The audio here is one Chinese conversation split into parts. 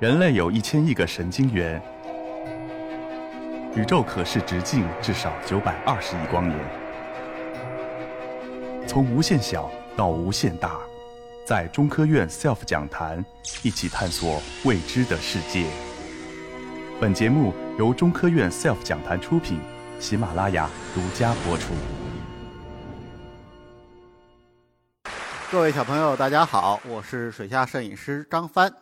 人类有一千亿个神经元，宇宙可视直径至少九百二十亿光年。从无限小到无限大，在中科院 SELF 讲坛一起探索未知的世界。本节目由中科院 SELF 讲坛出品，喜马拉雅独家播出。各位小朋友，大家好，我是水下摄影师张帆。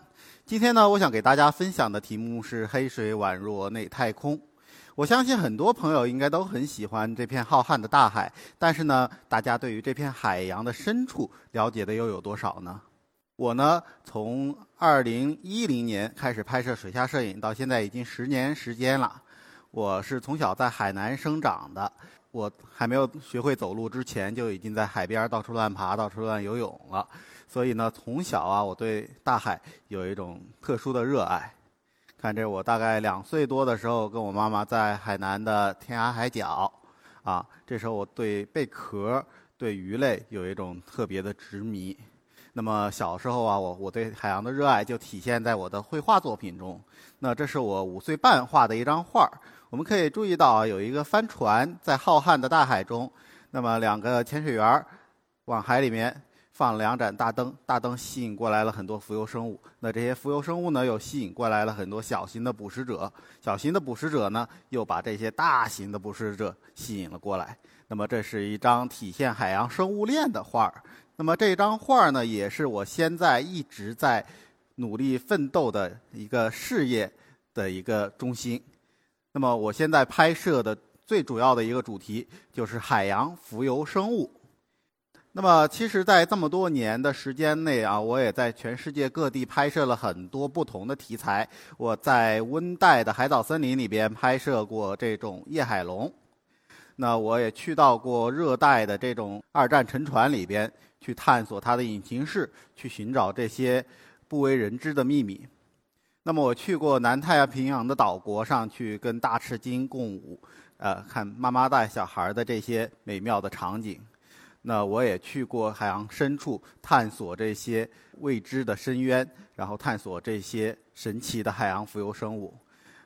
今天呢，我想给大家分享的题目是“黑水宛若内太空”。我相信很多朋友应该都很喜欢这片浩瀚的大海，但是呢，大家对于这片海洋的深处了解的又有多少呢？我呢，从2010年开始拍摄水下摄影，到现在已经十年时间了。我是从小在海南生长的，我还没有学会走路之前，就已经在海边到处乱爬、到处乱游泳了。所以呢，从小啊，我对大海有一种特殊的热爱。看这，我大概两岁多的时候，跟我妈妈在海南的天涯海角，啊，这时候我对贝壳、对鱼类有一种特别的执迷。那么小时候啊，我我对海洋的热爱就体现在我的绘画作品中。那这是我五岁半画的一张画我们可以注意到啊，有一个帆船在浩瀚的大海中，那么两个潜水员往海里面。放两盏大灯，大灯吸引过来了很多浮游生物。那这些浮游生物呢，又吸引过来了很多小型的捕食者。小型的捕食者呢，又把这些大型的捕食者吸引了过来。那么，这是一张体现海洋生物链的画儿。那么，这张画儿呢，也是我现在一直在努力奋斗的一个事业的一个中心。那么，我现在拍摄的最主要的一个主题就是海洋浮游生物。那么，其实，在这么多年的时间内啊，我也在全世界各地拍摄了很多不同的题材。我在温带的海藻森林里边拍摄过这种夜海龙，那我也去到过热带的这种二战沉船里边去探索它的引擎室，去寻找这些不为人知的秘密。那么，我去过南太平洋的岛国上去跟大赤鲸共舞，呃，看妈妈带小孩的这些美妙的场景。那我也去过海洋深处，探索这些未知的深渊，然后探索这些神奇的海洋浮游生物。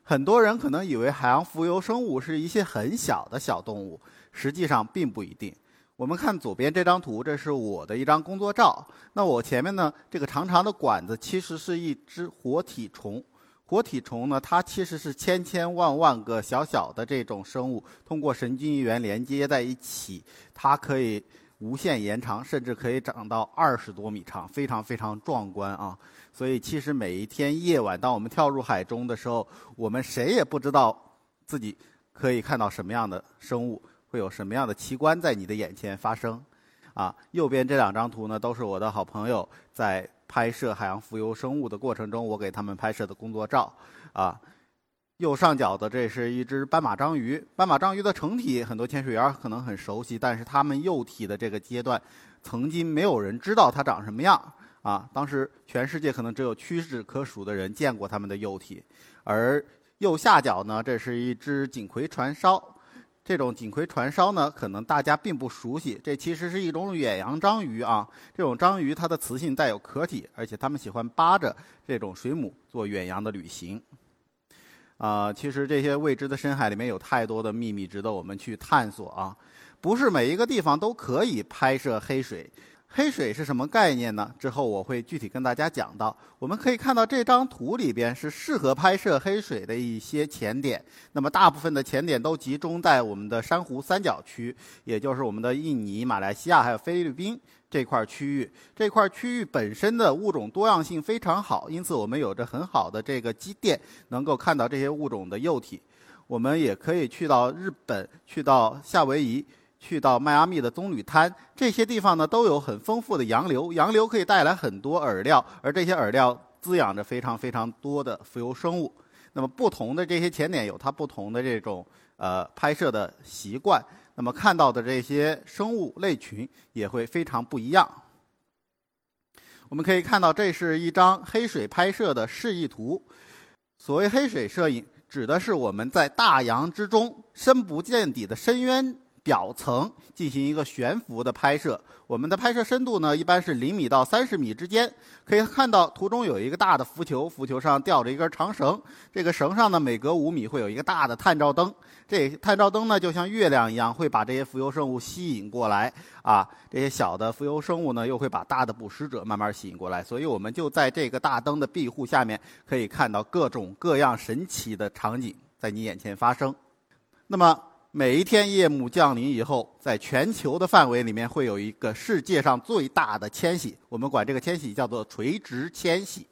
很多人可能以为海洋浮游生物是一些很小的小动物，实际上并不一定。我们看左边这张图，这是我的一张工作照。那我前面呢，这个长长的管子其实是一只活体虫。活体虫呢，它其实是千千万万个小小的这种生物，通过神经元连接在一起，它可以。无限延长，甚至可以长到二十多米长，非常非常壮观啊！所以，其实每一天夜晚，当我们跳入海中的时候，我们谁也不知道自己可以看到什么样的生物，会有什么样的奇观在你的眼前发生。啊，右边这两张图呢，都是我的好朋友在拍摄海洋浮游生物的过程中，我给他们拍摄的工作照。啊。右上角的这是一只斑马章鱼，斑马章鱼的成体很多潜水员可能很熟悉，但是它们幼体的这个阶段，曾经没有人知道它长什么样啊。当时全世界可能只有屈指可数的人见过它们的幼体。而右下角呢，这是一只锦葵船烧，这种锦葵船烧呢，可能大家并不熟悉，这其实是一种远洋章鱼啊。这种章鱼它的雌性带有壳体，而且它们喜欢扒着这种水母做远洋的旅行。啊，其实这些未知的深海里面有太多的秘密值得我们去探索啊！不是每一个地方都可以拍摄黑水。黑水是什么概念呢？之后我会具体跟大家讲到。我们可以看到这张图里边是适合拍摄黑水的一些潜点。那么大部分的潜点都集中在我们的珊瑚三角区，也就是我们的印尼、马来西亚还有菲律宾这块区域。这块区域本身的物种多样性非常好，因此我们有着很好的这个积淀，能够看到这些物种的幼体。我们也可以去到日本，去到夏威夷。去到迈阿密的棕榈滩，这些地方呢都有很丰富的洋流，洋流可以带来很多饵料，而这些饵料滋养着非常非常多的浮游生物。那么不同的这些潜点有它不同的这种呃拍摄的习惯，那么看到的这些生物类群也会非常不一样。我们可以看到，这是一张黑水拍摄的示意图。所谓黑水摄影，指的是我们在大洋之中深不见底的深渊。表层进行一个悬浮的拍摄。我们的拍摄深度呢，一般是零米到三十米之间。可以看到图中有一个大的浮球，浮球上吊着一根长绳，这个绳上呢，每隔五米会有一个大的探照灯。这探照灯呢，就像月亮一样，会把这些浮游生物吸引过来。啊，这些小的浮游生物呢，又会把大的捕食者慢慢吸引过来。所以，我们就在这个大灯的庇护下面，可以看到各种各样神奇的场景在你眼前发生。那么，每一天夜幕降临以后，在全球的范围里面会有一个世界上最大的迁徙，我们管这个迁徙叫做垂直迁徙。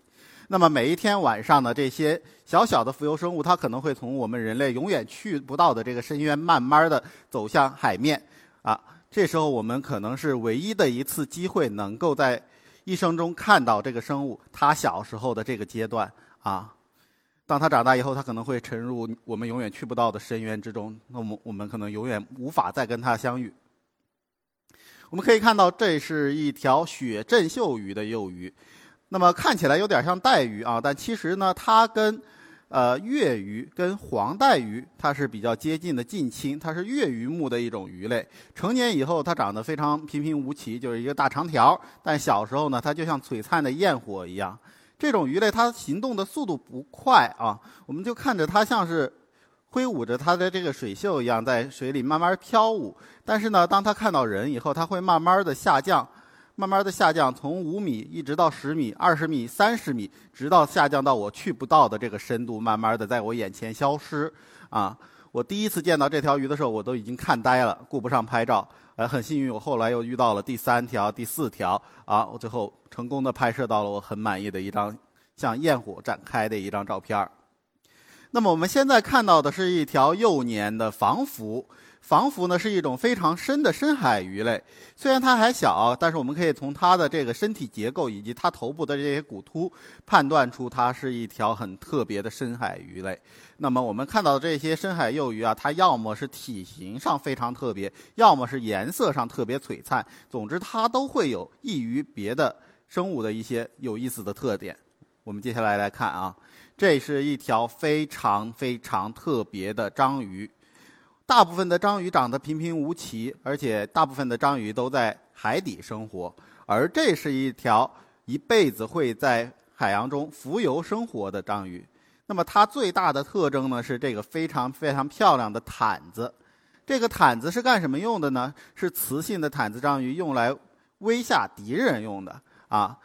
那么每一天晚上呢，这些小小的浮游生物，它可能会从我们人类永远去不到的这个深渊，慢慢的走向海面。啊，这时候我们可能是唯一的一次机会，能够在一生中看到这个生物它小时候的这个阶段啊。当他长大以后，他可能会沉入我们永远去不到的深渊之中。那么，我们可能永远无法再跟他相遇。我们可以看到，这是一条雪振袖鱼的幼鱼。那么看起来有点像带鱼啊，但其实呢，它跟呃月鱼、跟黄带鱼它是比较接近的近亲。它是月鱼目的一种鱼类。成年以后，它长得非常平平无奇，就是一个大长条。但小时候呢，它就像璀璨的焰火一样。这种鱼类它行动的速度不快啊，我们就看着它像是挥舞着它的这个水袖一样在水里慢慢飘舞。但是呢，当它看到人以后，它会慢慢的下降，慢慢的下降，从五米一直到十米、二十米、三十米，直到下降到我去不到的这个深度，慢慢的在我眼前消失。啊，我第一次见到这条鱼的时候，我都已经看呆了，顾不上拍照。呃，很幸运，我后来又遇到了第三条、第四条，啊，我最后成功的拍摄到了我很满意的一张像焰火展开的一张照片儿。那么我们现在看到的是一条幼年的防浮。防浮呢是一种非常深的深海鱼类，虽然它还小，但是我们可以从它的这个身体结构以及它头部的这些骨突判断出它是一条很特别的深海鱼类。那么我们看到的这些深海幼鱼啊，它要么是体型上非常特别，要么是颜色上特别璀璨，总之它都会有异于别的生物的一些有意思的特点。我们接下来来看啊，这是一条非常非常特别的章鱼。大部分的章鱼长得平平无奇，而且大部分的章鱼都在海底生活，而这是一条一辈子会在海洋中浮游生活的章鱼。那么它最大的特征呢是这个非常非常漂亮的毯子。这个毯子是干什么用的呢？是雌性的毯子章鱼用来威吓敌人用的啊。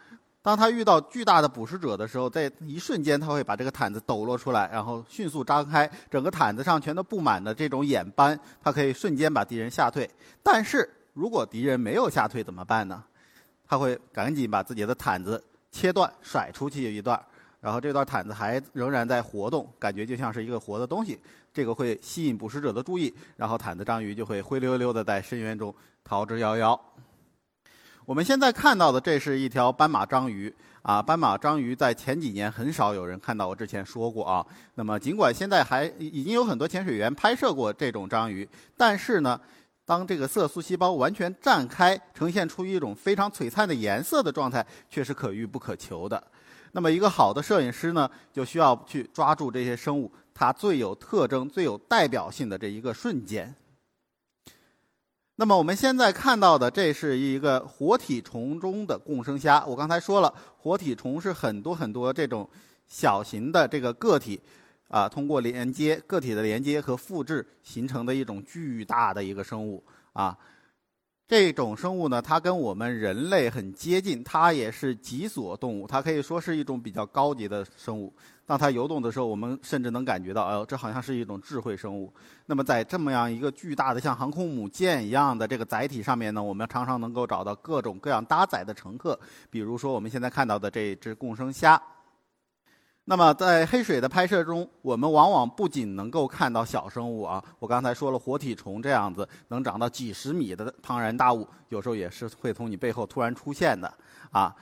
当它遇到巨大的捕食者的时候，在一瞬间，它会把这个毯子抖落出来，然后迅速张开，整个毯子上全都布满了这种眼斑，它可以瞬间把敌人吓退。但是如果敌人没有吓退怎么办呢？它会赶紧把自己的毯子切断，甩出去一段，然后这段毯子还仍然在活动，感觉就像是一个活的东西。这个会吸引捕食者的注意，然后毯子章鱼就会灰溜溜的在深渊中逃之夭夭。我们现在看到的这是一条斑马章鱼啊，斑马章鱼在前几年很少有人看到，我之前说过啊。那么尽管现在还已经有很多潜水员拍摄过这种章鱼，但是呢，当这个色素细胞完全绽开，呈现出一种非常璀璨的颜色的状态，却是可遇不可求的。那么一个好的摄影师呢，就需要去抓住这些生物它最有特征、最有代表性的这一个瞬间。那么我们现在看到的，这是一个活体虫中的共生虾。我刚才说了，活体虫是很多很多这种小型的这个个体，啊，通过连接个体的连接和复制形成的一种巨大的一个生物啊。这种生物呢，它跟我们人类很接近，它也是脊索动物，它可以说是一种比较高级的生物。当它游动的时候，我们甚至能感觉到，哎呦，这好像是一种智慧生物。那么，在这么样一个巨大的像航空母舰一样的这个载体上面呢，我们常常能够找到各种各样搭载的乘客，比如说我们现在看到的这只共生虾。那么，在黑水的拍摄中，我们往往不仅能够看到小生物啊，我刚才说了，活体虫这样子能长到几十米的庞然大物，有时候也是会从你背后突然出现的啊。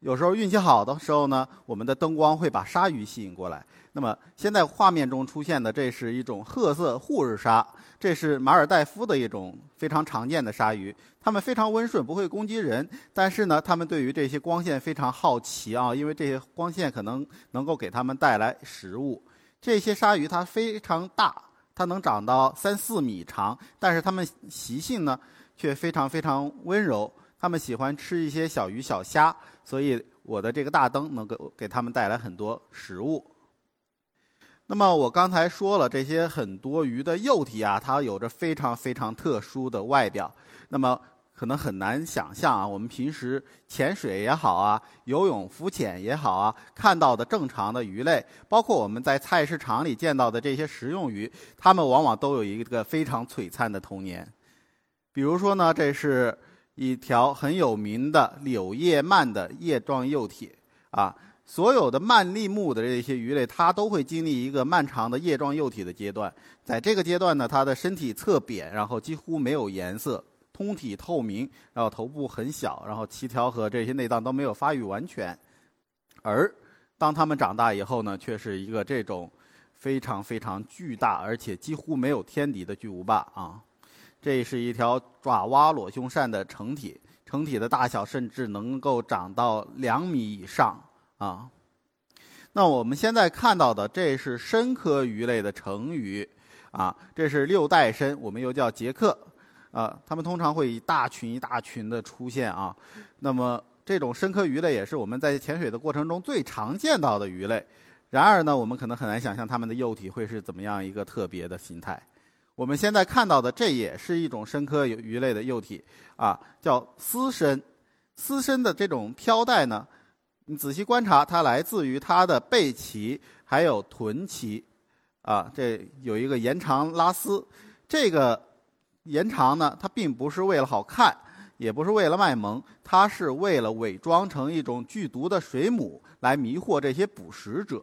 有时候运气好的时候呢，我们的灯光会把鲨鱼吸引过来。那么现在画面中出现的，这是一种褐色护日鲨，这是马尔代夫的一种非常常见的鲨鱼。它们非常温顺，不会攻击人，但是呢，它们对于这些光线非常好奇啊，因为这些光线可能能够给它们带来食物。这些鲨鱼它非常大。它能长到三四米长，但是它们习性呢却非常非常温柔。它们喜欢吃一些小鱼小虾，所以我的这个大灯能够给它们带来很多食物。那么我刚才说了，这些很多鱼的幼体啊，它有着非常非常特殊的外表。那么可能很难想象啊，我们平时潜水也好啊，游泳浮潜也好啊，看到的正常的鱼类，包括我们在菜市场里见到的这些食用鱼，它们往往都有一个非常璀璨的童年。比如说呢，这是一条很有名的柳叶鳗的叶状幼体啊。所有的鳗鲡目的这些鱼类，它都会经历一个漫长的叶状幼体的阶段。在这个阶段呢，它的身体侧扁，然后几乎没有颜色，通体透明，然后头部很小，然后鳍条和这些内脏都没有发育完全。而当它们长大以后呢，却是一个这种非常非常巨大，而且几乎没有天敌的巨无霸啊！这是一条爪哇裸胸鳝的成体，成体的大小甚至能够长到两米以上。啊，那我们现在看到的这是深科鱼类的成鱼，啊，这是六代参，我们又叫杰克，啊，它们通常会一大群一大群的出现啊。那么这种深科鱼类也是我们在潜水的过程中最常见到的鱼类。然而呢，我们可能很难想象它们的幼体会是怎么样一个特别的形态。我们现在看到的这也是一种深科鱼类的幼体，啊，叫丝参。丝参的这种飘带呢。你仔细观察，它来自于它的背鳍，还有臀鳍，啊，这有一个延长拉丝。这个延长呢，它并不是为了好看，也不是为了卖萌，它是为了伪装成一种剧毒的水母，来迷惑这些捕食者。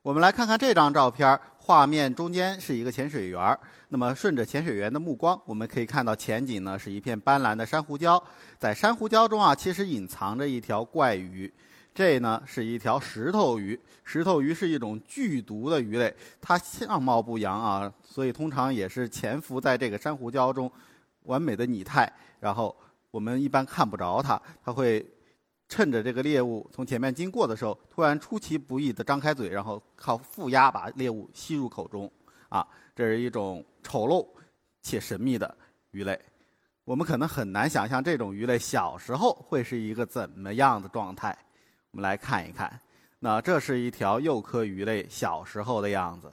我们来看看这张照片，画面中间是一个潜水员那么顺着潜水员的目光，我们可以看到前景呢是一片斑斓的珊瑚礁，在珊瑚礁中啊，其实隐藏着一条怪鱼。这呢是一条石头鱼，石头鱼是一种剧毒的鱼类，它相貌不扬啊，所以通常也是潜伏在这个珊瑚礁中，完美的拟态。然后我们一般看不着它，它会趁着这个猎物从前面经过的时候，突然出其不意地张开嘴，然后靠负压把猎物吸入口中。啊，这是一种丑陋且神秘的鱼类。我们可能很难想象这种鱼类小时候会是一个怎么样的状态。我们来看一看，那这是一条幼科鱼类小时候的样子，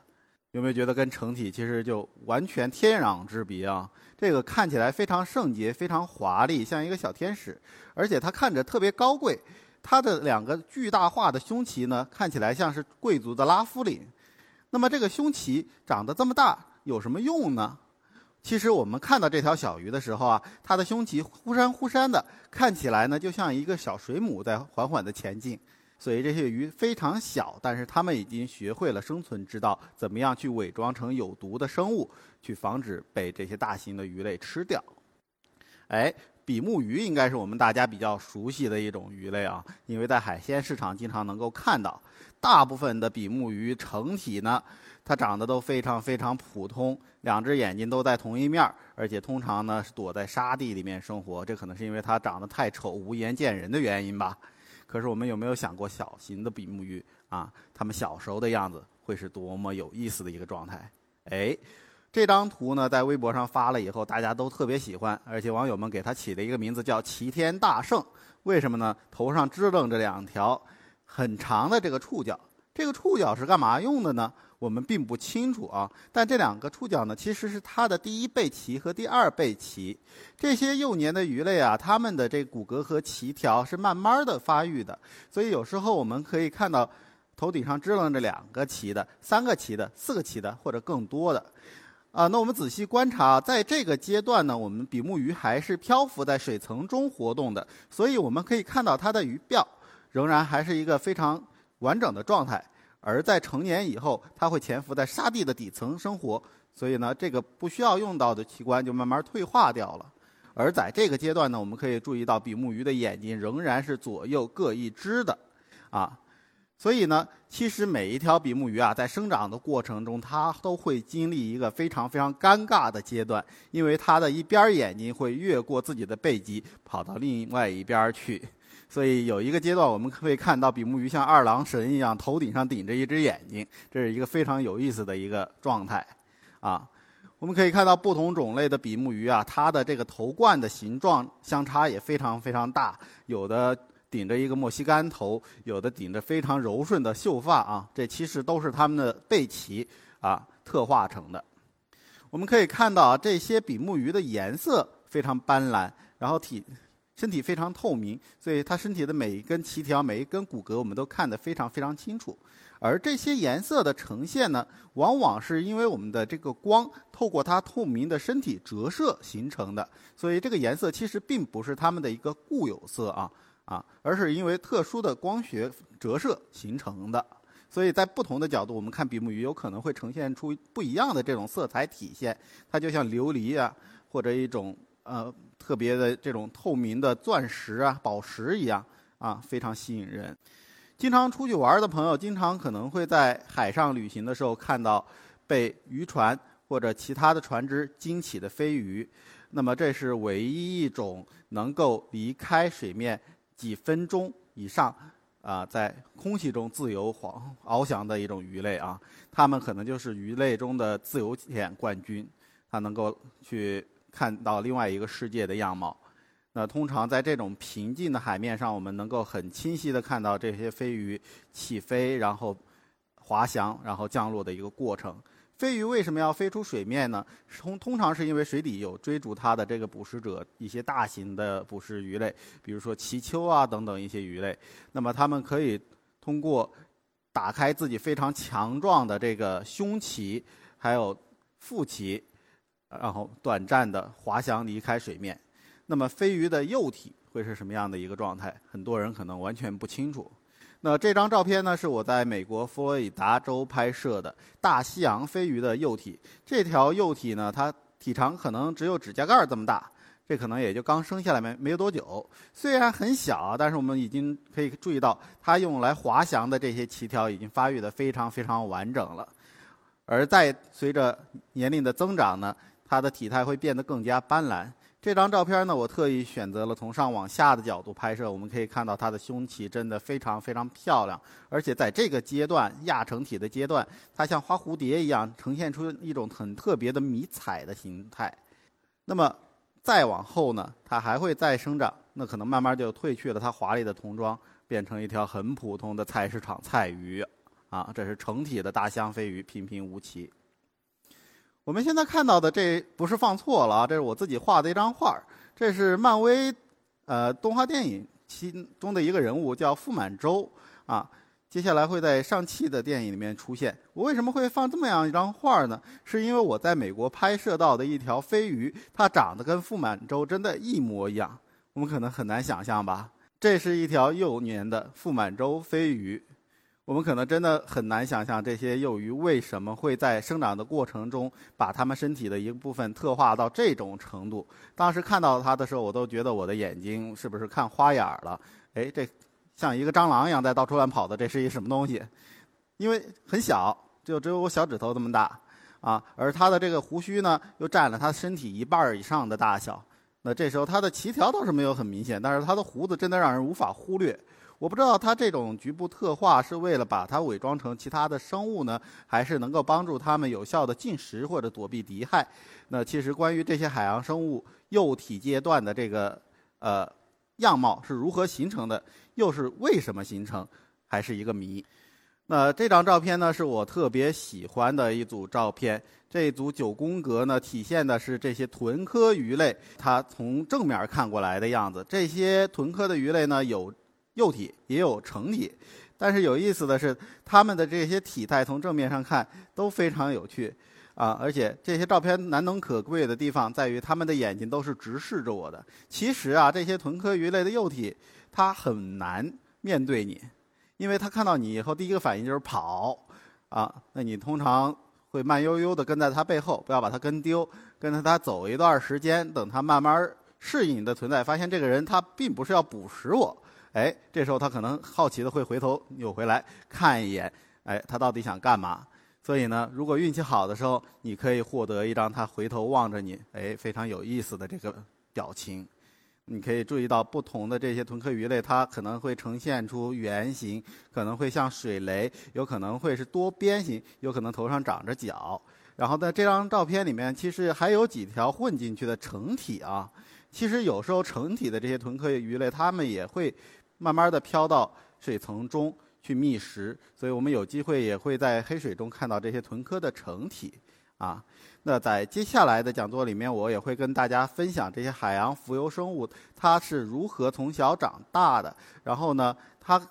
有没有觉得跟成体其实就完全天壤之别啊？这个看起来非常圣洁、非常华丽，像一个小天使，而且它看着特别高贵。它的两个巨大化的胸鳍呢，看起来像是贵族的拉夫领。那么这个胸鳍长得这么大有什么用呢？其实我们看到这条小鱼的时候啊，它的胸鳍忽闪忽闪的，看起来呢就像一个小水母在缓缓的前进。所以这些鱼非常小，但是它们已经学会了生存之道，怎么样去伪装成有毒的生物，去防止被这些大型的鱼类吃掉。哎，比目鱼应该是我们大家比较熟悉的一种鱼类啊，因为在海鲜市场经常能够看到。大部分的比目鱼成体呢。它长得都非常非常普通，两只眼睛都在同一面而且通常呢是躲在沙地里面生活。这可能是因为它长得太丑、无颜见人的原因吧。可是我们有没有想过，小型的比目鱼啊，它们小时候的样子会是多么有意思的一个状态？哎，这张图呢在微博上发了以后，大家都特别喜欢，而且网友们给它起了一个名字叫“齐天大圣”。为什么呢？头上支棱着两条很长的这个触角，这个触角是干嘛用的呢？我们并不清楚啊，但这两个触角呢，其实是它的第一背鳍和第二背鳍。这些幼年的鱼类啊，它们的这骨骼和鳍条是慢慢的发育的，所以有时候我们可以看到头顶上支棱着两个鳍的、三个鳍的、四个鳍的或者更多的。啊，那我们仔细观察，在这个阶段呢，我们比目鱼还是漂浮在水层中活动的，所以我们可以看到它的鱼鳔仍然还是一个非常完整的状态。而在成年以后，它会潜伏在沙地的底层生活，所以呢，这个不需要用到的器官就慢慢退化掉了。而在这个阶段呢，我们可以注意到比目鱼的眼睛仍然是左右各一只的，啊，所以呢，其实每一条比目鱼啊，在生长的过程中，它都会经历一个非常非常尴尬的阶段，因为它的一边眼睛会越过自己的背脊，跑到另外一边去。所以有一个阶段，我们可以看到比目鱼像二郎神一样，头顶上顶着一只眼睛，这是一个非常有意思的一个状态，啊。我们可以看到不同种类的比目鱼啊，它的这个头冠的形状相差也非常非常大，有的顶着一个墨西干头，有的顶着非常柔顺的秀发啊，这其实都是它们的背鳍啊特化成的。我们可以看到啊，这些比目鱼的颜色非常斑斓，然后体身体非常透明，所以它身体的每一根鳍条、每一根骨骼我们都看得非常非常清楚。而这些颜色的呈现呢，往往是因为我们的这个光透过它透明的身体折射形成的，所以这个颜色其实并不是它们的一个固有色啊啊，而是因为特殊的光学折射形成的。所以在不同的角度，我们看比目鱼有可能会呈现出不一样的这种色彩体现，它就像琉璃啊，或者一种呃特别的这种透明的钻石啊、宝石一样啊，非常吸引人。经常出去玩的朋友，经常可能会在海上旅行的时候看到被渔船或者其他的船只惊起的飞鱼。那么，这是唯一一种能够离开水面几分钟以上，啊，在空气中自由晃翱翔的一种鱼类啊。它们可能就是鱼类中的自由潜冠军，它能够去看到另外一个世界的样貌。那通常在这种平静的海面上，我们能够很清晰地看到这些飞鱼起飞，然后滑翔，然后降落的一个过程。飞鱼为什么要飞出水面呢？通通常是因为水底有追逐它的这个捕食者，一些大型的捕食鱼类，比如说鳍鳅啊等等一些鱼类。那么它们可以通过打开自己非常强壮的这个胸鳍，还有腹鳍，然后短暂的滑翔离开水面。那么飞鱼的幼体会是什么样的一个状态？很多人可能完全不清楚。那这张照片呢，是我在美国佛罗里达州拍摄的大西洋飞鱼的幼体。这条幼体呢，它体长可能只有指甲盖这么大，这可能也就刚生下来没没多久。虽然很小，但是我们已经可以注意到，它用来滑翔的这些鳍条已经发育的非常非常完整了。而在随着年龄的增长呢，它的体态会变得更加斑斓。这张照片呢，我特意选择了从上往下的角度拍摄。我们可以看到它的胸鳍真的非常非常漂亮，而且在这个阶段亚成体的阶段，它像花蝴蝶一样呈现出一种很特别的迷彩的形态。那么再往后呢，它还会再生长，那可能慢慢就褪去了它华丽的童装，变成一条很普通的菜市场菜鱼。啊，这是成体的大香飞鱼，平平无奇。我们现在看到的这不是放错了啊，这是我自己画的一张画这是漫威，呃，动画电影其中的一个人物叫傅满洲啊。接下来会在上汽的电影里面出现。我为什么会放这么样一张画呢？是因为我在美国拍摄到的一条飞鱼，它长得跟傅满洲真的一模一样。我们可能很难想象吧？这是一条幼年的傅满洲飞鱼。我们可能真的很难想象这些幼鱼为什么会在生长的过程中把它们身体的一部分特化到这种程度。当时看到它的时候，我都觉得我的眼睛是不是看花眼了？哎，这像一个蟑螂一样在到处乱跑的，这是一什么东西？因为很小，就只有我小指头这么大啊，而它的这个胡须呢，又占了它身体一半以上的大小。那这时候它的鳍条倒是没有很明显，但是它的胡子真的让人无法忽略。我不知道它这种局部特化是为了把它伪装成其他的生物呢，还是能够帮助它们有效的进食或者躲避敌害？那其实关于这些海洋生物幼体阶段的这个呃样貌是如何形成的，又是为什么形成，还是一个谜。那这张照片呢，是我特别喜欢的一组照片。这一组九宫格呢，体现的是这些豚科鱼类它从正面看过来的样子。这些豚科的鱼类呢，有。幼体也有成体，但是有意思的是，它们的这些体态从正面上看都非常有趣，啊，而且这些照片难能可贵的地方在于，它们的眼睛都是直视着我的。其实啊，这些豚科鱼类的幼体，它很难面对你，因为它看到你以后第一个反应就是跑，啊，那你通常会慢悠悠地跟在它背后，不要把它跟丢，跟着它走一段时间，等它慢慢适应你的存在，发现这个人他并不是要捕食我。哎，这时候他可能好奇的会回头扭回来看一眼，哎，他到底想干嘛？所以呢，如果运气好的时候，你可以获得一张他回头望着你，哎，非常有意思的这个表情。你可以注意到不同的这些豚科鱼类，它可能会呈现出圆形，可能会像水雷，有可能会是多边形，有可能头上长着角。然后在这张照片里面，其实还有几条混进去的成体啊。其实有时候成体的这些臀科鱼类，它们也会慢慢的飘到水层中去觅食，所以我们有机会也会在黑水中看到这些臀科的成体啊。那在接下来的讲座里面，我也会跟大家分享这些海洋浮游生物它是如何从小长大的，然后呢，它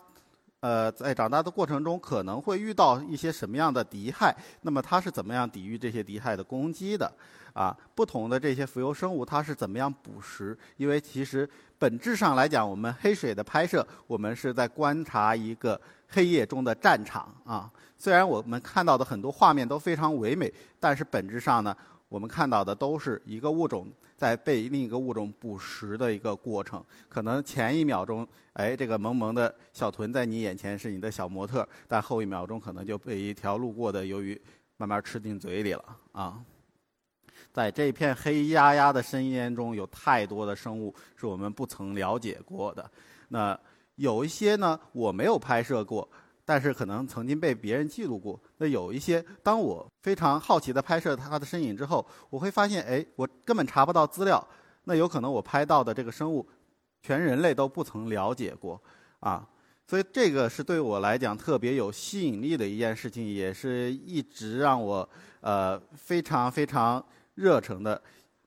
呃在长大的过程中可能会遇到一些什么样的敌害，那么它是怎么样抵御这些敌害的攻击的？啊，不同的这些浮游生物它是怎么样捕食？因为其实本质上来讲，我们黑水的拍摄，我们是在观察一个黑夜中的战场啊。虽然我们看到的很多画面都非常唯美，但是本质上呢，我们看到的都是一个物种在被另一个物种捕食的一个过程。可能前一秒钟，哎，这个萌萌的小豚在你眼前是你的小模特，但后一秒钟可能就被一条路过的鱿鱼慢慢吃进嘴里了啊。在这片黑压压的深渊中，有太多的生物是我们不曾了解过的。那有一些呢，我没有拍摄过。但是可能曾经被别人记录过。那有一些，当我非常好奇的拍摄它的身影之后，我会发现，哎，我根本查不到资料。那有可能我拍到的这个生物，全人类都不曾了解过，啊，所以这个是对我来讲特别有吸引力的一件事情，也是一直让我呃非常非常热诚的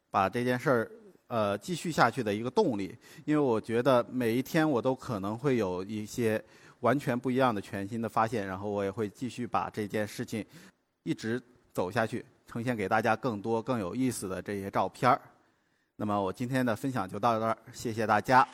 把这件事儿呃继续下去的一个动力。因为我觉得每一天我都可能会有一些。完全不一样的全新的发现，然后我也会继续把这件事情一直走下去，呈现给大家更多更有意思的这些照片儿。那么我今天的分享就到这儿，谢谢大家。